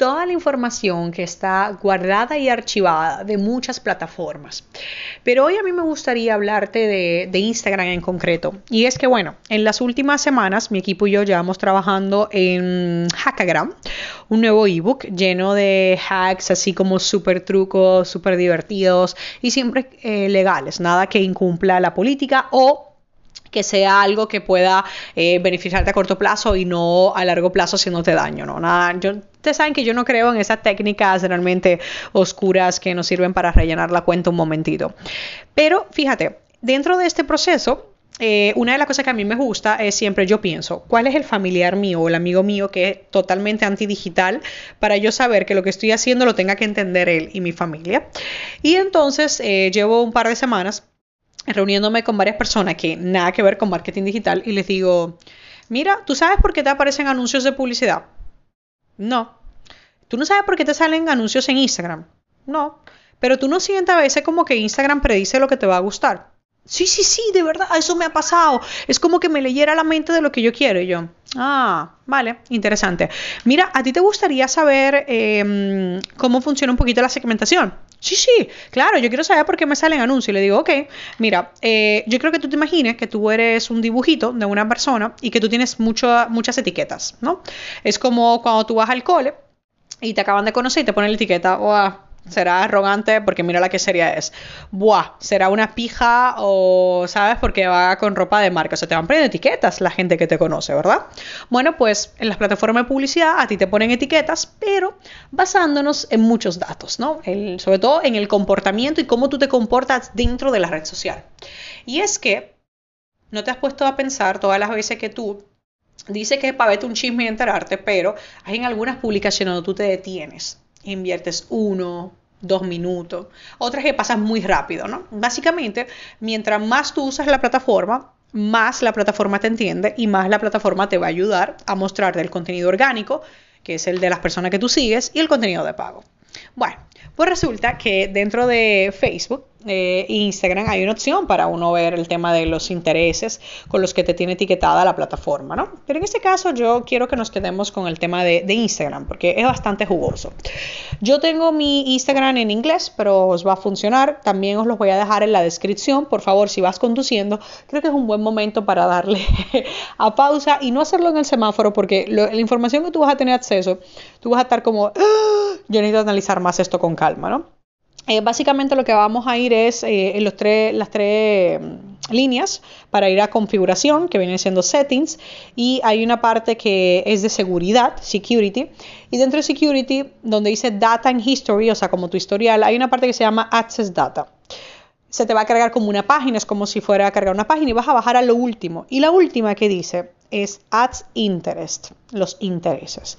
toda la información que está guardada y archivada de muchas plataformas. Pero hoy a mí me gustaría hablarte de, Instagram en concreto. Y es que, bueno, en las últimas semanas mi equipo y yo llevamos trabajando en Hackagram, un nuevo ebook lleno de hacks así como súper trucos, súper divertidos y siempre eh, legales, nada que incumpla la política o que sea algo que pueda eh, beneficiarte a corto plazo y no a largo plazo haciéndote daño, ¿no? Nada, yo, ustedes saben que yo no creo en esas técnicas realmente oscuras que nos sirven para rellenar la cuenta un momentito. Pero fíjate, dentro de este proceso, eh, una de las cosas que a mí me gusta es siempre yo pienso, ¿cuál es el familiar mío o el amigo mío que es totalmente antidigital para yo saber que lo que estoy haciendo lo tenga que entender él y mi familia? Y entonces eh, llevo un par de semanas reuniéndome con varias personas que nada que ver con marketing digital y les digo, mira, ¿tú sabes por qué te aparecen anuncios de publicidad? No. ¿Tú no sabes por qué te salen anuncios en Instagram? No. Pero tú no sientes a veces como que Instagram predice lo que te va a gustar. Sí, sí, sí, de verdad, eso me ha pasado. Es como que me leyera la mente de lo que yo quiero. Y yo, ah, vale, interesante. Mira, ¿a ti te gustaría saber em, cómo funciona un poquito la segmentación? Sí, sí, claro, yo quiero saber por qué me salen anuncios. Y le digo, ok, mira, eh, yo creo que tú te imagines que tú eres un dibujito de una persona y que tú tienes muchas etiquetas, ¿no? Es como cuando tú vas al cole y te acaban de conocer y te ponen la etiqueta, o será arrogante porque mira la que sería es. Buah, será una pija o, ¿sabes? Porque va con ropa de marca. O sea, te van poniendo etiquetas la gente que te conoce, ¿verdad? Bueno, pues en las plataformas de publicidad a ti te ponen etiquetas, pero basándonos en muchos datos, ¿no? sobre todo en el comportamiento y cómo tú te comportas dentro de la red social. Y es que no te has puesto a pensar todas las veces que tú dices que es para verte un chisme y enterarte, pero hay en algunas publicaciones donde tú te detienes inviertes uno, dos minutos, otras que pasan muy rápido, ¿no? Básicamente, mientras más tú usas la plataforma, más la plataforma te entiende y más la plataforma te va a ayudar a mostrarte el contenido orgánico, que es el de las personas que tú sigues, y el contenido de pago. Bueno, pues resulta que dentro de Facebook e Instagram hay una opción para uno ver el tema de los intereses con los que te tiene etiquetada la plataforma, ¿no? Pero en este caso yo quiero que nos quedemos con el tema de, Instagram porque es bastante jugoso. Yo tengo mi Instagram en inglés, pero os va a funcionar. También os los voy a dejar en la descripción. Por favor, si vas conduciendo, creo que es un buen momento para darle a pausa y no hacerlo en el semáforo porque la información que tú vas a tener acceso, tú vas a estar como, ¡Ah! yo necesito analizar más esto con calma, ¿no? Eh, básicamente lo que vamos a ir es eh, en los las tres mm, líneas para ir a configuración, que viene siendo settings, y hay una parte que es de seguridad, security, y dentro de security, donde dice data and history, o sea, como tu historial, hay una parte que se llama access data se te va a cargar como una página, es como si fuera a cargar una página y vas a bajar a lo último. Y la última que dice es Ads Interest, los intereses.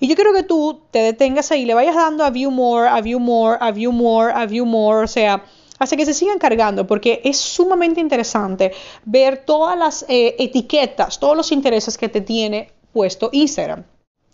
Y yo quiero que tú te detengas ahí, le vayas dando a View More, a View More, a View More, a View More, o sea, hasta que se sigan cargando, porque es sumamente interesante ver todas las eh, etiquetas, todos los intereses que te tiene puesto Instagram.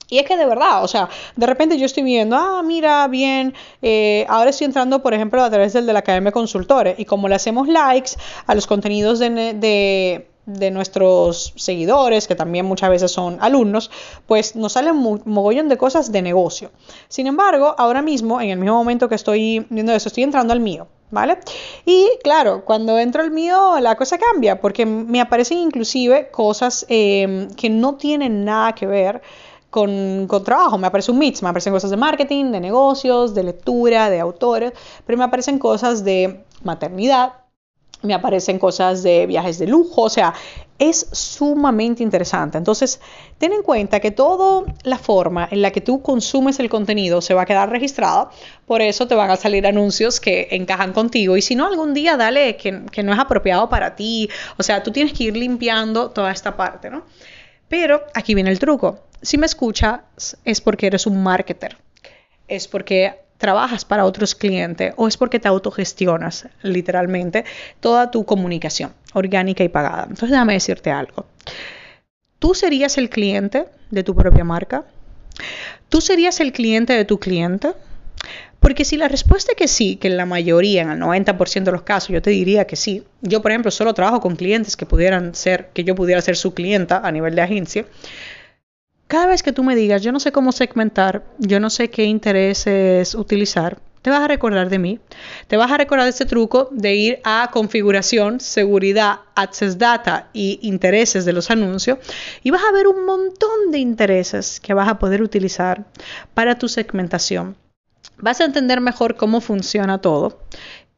Y es que de verdad, o sea, de repente yo estoy viendo, ah, mira, bien, eh, ahora estoy entrando, por ejemplo, a través del de la Academia Consultores, y como le hacemos likes a los contenidos de, de nuestros seguidores, que también muchas veces son alumnos, pues nos salen un mogollón de cosas de negocio. Sin embargo, ahora mismo, en el mismo momento que estoy viendo eso, estoy entrando al mío, ¿vale? Y claro, cuando entro al mío, la cosa cambia, porque me aparecen inclusive cosas eh, que no tienen nada que ver con, trabajo. Me aparece un mix, me aparecen cosas de marketing, de negocios, de lectura, de autores, pero me aparecen cosas de maternidad, me aparecen cosas de viajes de lujo, o sea, es sumamente interesante. Entonces, ten en cuenta que toda la forma en la que tú consumes el contenido se va a quedar registrada, por eso te van a salir anuncios que encajan contigo y si no, algún día dale que, no es apropiado para ti, o sea, tú tienes que ir limpiando toda esta parte, ¿no? Pero aquí viene el truco. Si me escuchas es porque eres un marketer. Es porque trabajas para otros clientes o es porque te autogestionas literalmente toda tu comunicación orgánica y pagada. Entonces déjame decirte algo. ¿Tú serías el cliente de tu propia marca? ¿Tú serías el cliente de tu cliente? Porque si la respuesta es que sí, que en la mayoría, en el 90% de los casos, yo te diría que sí. Yo, por ejemplo, solo trabajo con clientes que pudieran ser, que yo pudiera ser su clienta a nivel de agencia. Cada vez que tú me digas, yo no sé cómo segmentar, yo no sé qué intereses utilizar, te vas a recordar de mí. Te vas a recordar de ese truco de ir a configuración, seguridad, access data y intereses de los anuncios y vas a ver un montón de intereses que vas a poder utilizar para tu segmentación vas a entender mejor cómo funciona todo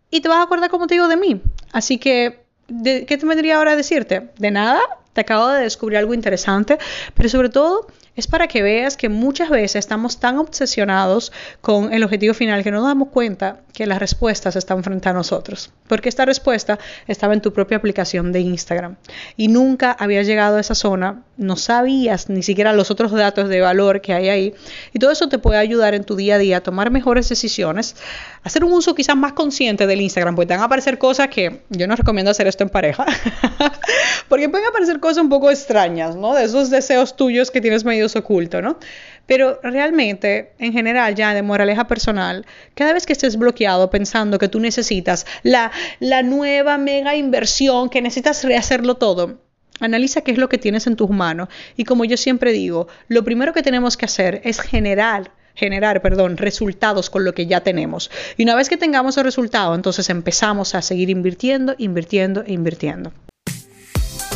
y te vas a acordar, como te digo, de mí. Así que, ¿qué te vendría ahora a decirte? De nada, te acabo de descubrir algo interesante, pero sobre todo es para que veas que muchas veces estamos tan obsesionados con el objetivo final que no nos damos cuenta que las respuestas están frente a nosotros. Porque esta respuesta estaba en tu propia aplicación de Instagram y nunca había llegado a esa zona, no sabías ni siquiera los otros datos de valor que hay ahí. Y todo eso te puede ayudar en tu día a día a tomar mejores decisiones, hacer un uso quizás más consciente del Instagram, porque te van a aparecer cosas que yo no recomiendo hacer esto en pareja, porque pueden aparecer cosas un poco extrañas, ¿no? De esos deseos tuyos que tienes medio oculto, ¿no? Pero realmente, en general, ya de moraleja personal, cada vez que estés bloqueado pensando que tú necesitas la, la nueva mega inversión, que necesitas rehacerlo todo, Analiza qué es lo que tienes en tus manos y como yo siempre digo, lo primero que tenemos que hacer es generar generar, perdón, resultados con lo que ya tenemos. Y una vez que tengamos el resultado, entonces empezamos a seguir invirtiendo, invirtiendo e invirtiendo.